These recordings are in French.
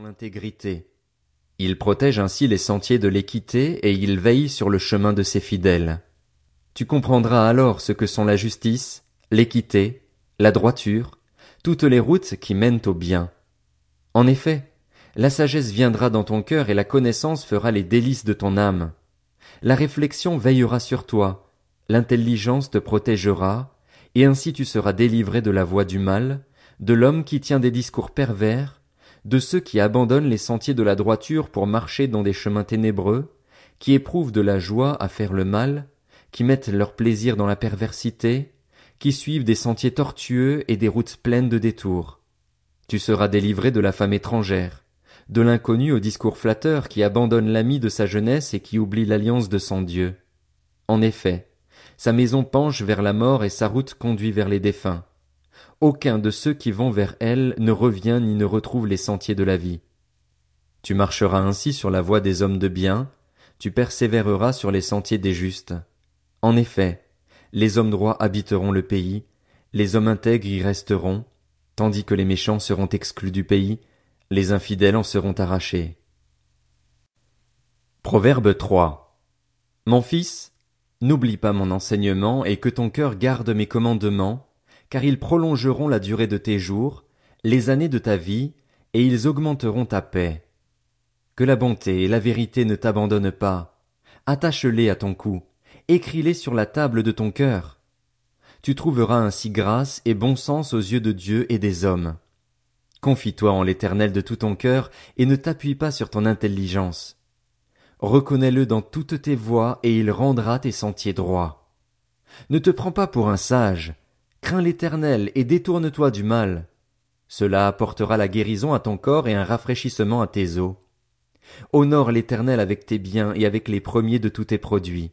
l'intégrité. Il protège ainsi les sentiers de l'équité et il veille sur le chemin de ses fidèles. Tu comprendras alors ce que sont la justice, l'équité, la droiture, toutes les routes qui mènent au bien. En effet, la sagesse viendra dans ton cœur et la connaissance fera les délices de ton âme. La réflexion veillera sur toi, l'intelligence te protégera, et ainsi tu seras délivré de la voie du mal, de l'homme qui tient des discours pervers, de ceux qui abandonnent les sentiers de la droiture pour marcher dans des chemins ténébreux, qui éprouvent de la joie à faire le mal, qui mettent leur plaisir dans la perversité, qui suivent des sentiers tortueux et des routes pleines de détours. Tu seras délivré de la femme étrangère, de l'inconnu au discours flatteur qui abandonne l'ami de sa jeunesse et qui oublie l'alliance de son Dieu. En effet, sa maison penche vers la mort et sa route conduit vers les défunts. Aucun de ceux qui vont vers elle ne revient ni ne retrouve les sentiers de la vie. Tu marcheras ainsi sur la voie des hommes de bien, tu persévéreras sur les sentiers des justes. En effet, les hommes droits habiteront le pays, les hommes intègres y resteront, tandis que les méchants seront exclus du pays, les infidèles en seront arrachés. Proverbe 3. Mon fils, n'oublie pas mon enseignement et que ton cœur garde mes commandements, car ils prolongeront la durée de tes jours, les années de ta vie, et ils augmenteront ta paix. Que la bonté et la vérité ne t'abandonnent pas. Attache-les à ton cou, écris-les sur la table de ton cœur. Tu trouveras ainsi grâce et bon sens aux yeux de Dieu et des hommes. Confie-toi en l'Éternel de tout ton cœur, et ne t'appuie pas sur ton intelligence. Reconnais-le dans toutes tes voies, et il rendra tes sentiers droits. Ne te prends pas pour un sage, l'Éternel, et détourne-toi du mal. Cela apportera la guérison à ton corps et un rafraîchissement à tes os. Honore l'Éternel avec tes biens et avec les premiers de tous tes produits.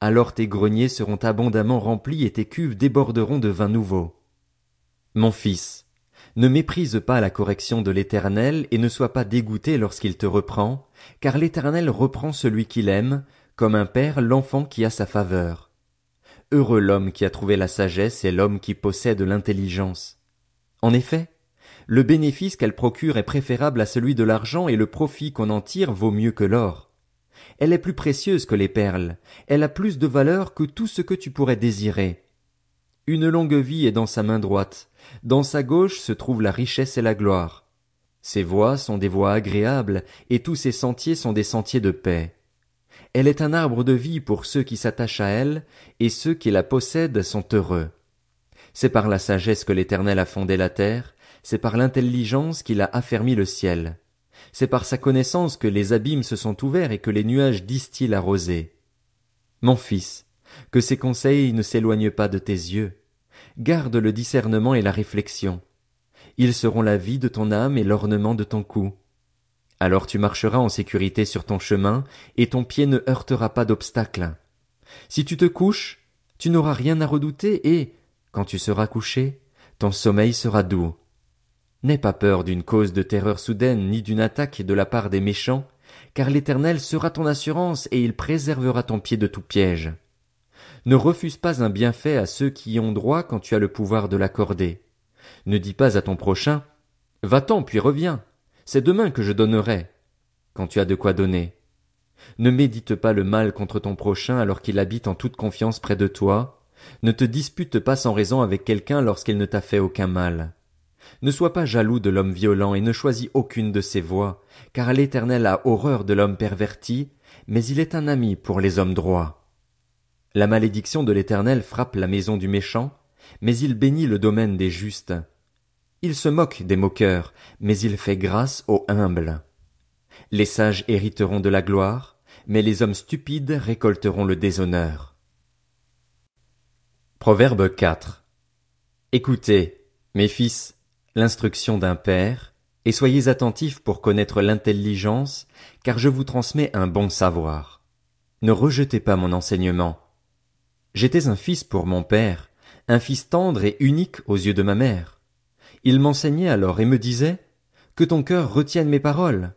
Alors tes greniers seront abondamment remplis et tes cuves déborderont de vin nouveau. Mon fils, ne méprise pas la correction de l'Éternel et ne sois pas dégoûté lorsqu'il te reprend, car l'Éternel reprend celui qu'il aime, comme un père l'enfant qui a sa faveur. Heureux l'homme qui a trouvé la sagesse et l'homme qui possède l'intelligence. En effet, le bénéfice qu'elle procure est préférable à celui de l'argent et le profit qu'on en tire vaut mieux que l'or. Elle est plus précieuse que les perles, elle a plus de valeur que tout ce que tu pourrais désirer. Une longue vie est dans sa main droite, dans sa gauche se trouve la richesse et la gloire. Ses voies sont des voies agréables, et tous ses sentiers sont des sentiers de paix. Elle est un arbre de vie pour ceux qui s'attachent à elle, et ceux qui la possèdent sont heureux. C'est par la sagesse que l'Éternel a fondé la terre, c'est par l'intelligence qu'il a affermi le ciel. C'est par sa connaissance que les abîmes se sont ouverts et que les nuages distillent la rosée. Mon fils, que ces conseils ne s'éloignent pas de tes yeux. Garde le discernement et la réflexion. Ils seront la vie de ton âme et l'ornement de ton cou. Alors tu marcheras en sécurité sur ton chemin, et ton pied ne heurtera pas d'obstacle. Si tu te couches, tu n'auras rien à redouter, et, quand tu seras couché, ton sommeil sera doux. N'aie pas peur d'une cause de terreur soudaine, ni d'une attaque de la part des méchants, car l'Éternel sera ton assurance, et il préservera ton pied de tout piège. Ne refuse pas un bienfait à ceux qui y ont droit quand tu as le pouvoir de l'accorder. Ne dis pas à ton prochain, Va-t'en puis reviens. C'est demain que je donnerai. Quand tu as de quoi donner. Ne médite pas le mal contre ton prochain alors qu'il habite en toute confiance près de toi. Ne te dispute pas sans raison avec quelqu'un lorsqu'il ne t'a fait aucun mal. Ne sois pas jaloux de l'homme violent et ne choisis aucune de ses voies, car l'Éternel a horreur de l'homme perverti, mais il est un ami pour les hommes droits. La malédiction de l'Éternel frappe la maison du méchant, mais il bénit le domaine des justes. Il se moque des moqueurs, mais il fait grâce aux humbles. Les sages hériteront de la gloire, mais les hommes stupides récolteront le déshonneur. Proverbe 4 Écoutez, mes fils, l'instruction d'un père, et soyez attentifs pour connaître l'intelligence, car je vous transmets un bon savoir. Ne rejetez pas mon enseignement, J'étais un fils pour mon père, un fils tendre et unique aux yeux de ma mère. Il m'enseignait alors et me disait, Que ton cœur retienne mes paroles.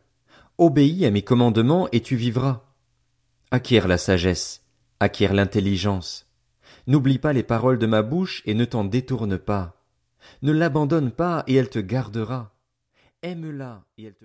Obéis à mes commandements et tu vivras. Acquiert la sagesse, acquiert l'intelligence. N'oublie pas les paroles de ma bouche et ne t'en détourne pas. Ne l'abandonne pas et elle te gardera. Aime-la et elle te